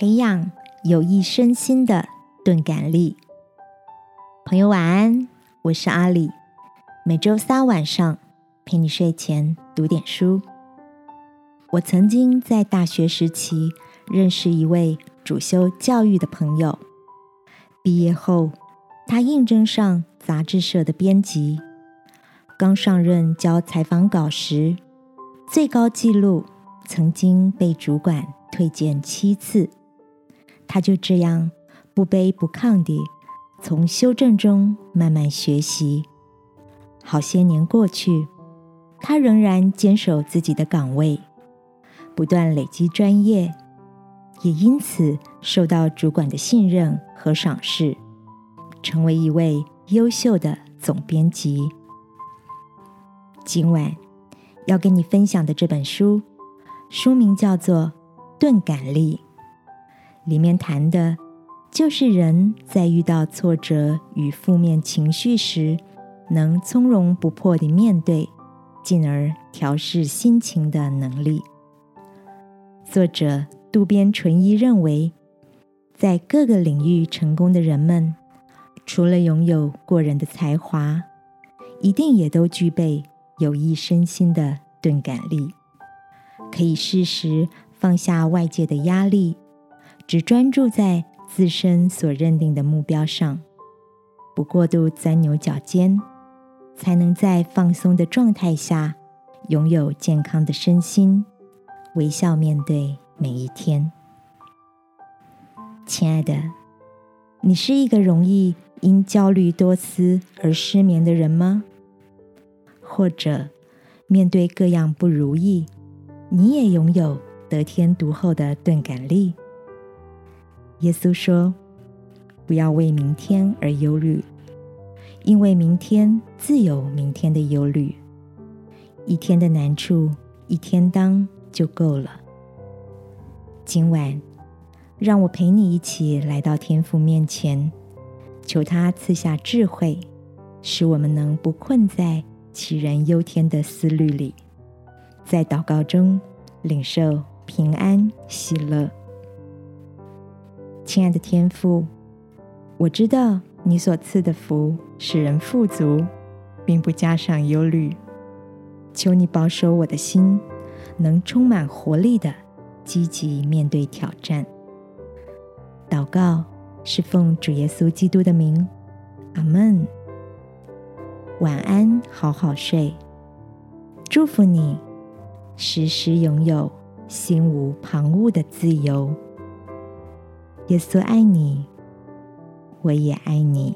培养有益身心的钝感力。朋友晚安，我是阿里。每周三晚上陪你睡前读点书。我曾经在大学时期认识一位主修教育的朋友，毕业后他应征上杂志社的编辑。刚上任交采访稿时，最高纪录曾经被主管推荐七次。他就这样不卑不亢地从修正中慢慢学习。好些年过去，他仍然坚守自己的岗位，不断累积专业，也因此受到主管的信任和赏识，成为一位优秀的总编辑。今晚要跟你分享的这本书，书名叫做《钝感力》，里面谈的就是人在遇到挫折与负面情绪时。能从容不迫地面对，进而调试心情的能力。作者渡边淳一认为，在各个领域成功的人们，除了拥有过人的才华，一定也都具备有益身心的钝感力，可以适时放下外界的压力，只专注在自身所认定的目标上，不过度钻牛角尖。才能在放松的状态下，拥有健康的身心，微笑面对每一天。亲爱的，你是一个容易因焦虑多思而失眠的人吗？或者，面对各样不如意，你也拥有得天独厚的钝感力？耶稣说：“不要为明天而忧虑。”因为明天自有明天的忧虑，一天的难处一天当就够了。今晚，让我陪你一起来到天父面前，求他赐下智慧，使我们能不困在杞人忧天的思虑里，在祷告中领受平安喜乐。亲爱的天父，我知道。你所赐的福使人富足，并不加上忧虑。求你保守我的心，能充满活力的积极面对挑战。祷告是奉主耶稣基督的名，阿门。晚安，好好睡。祝福你，时时拥有心无旁骛的自由。耶稣爱你。我也爱你。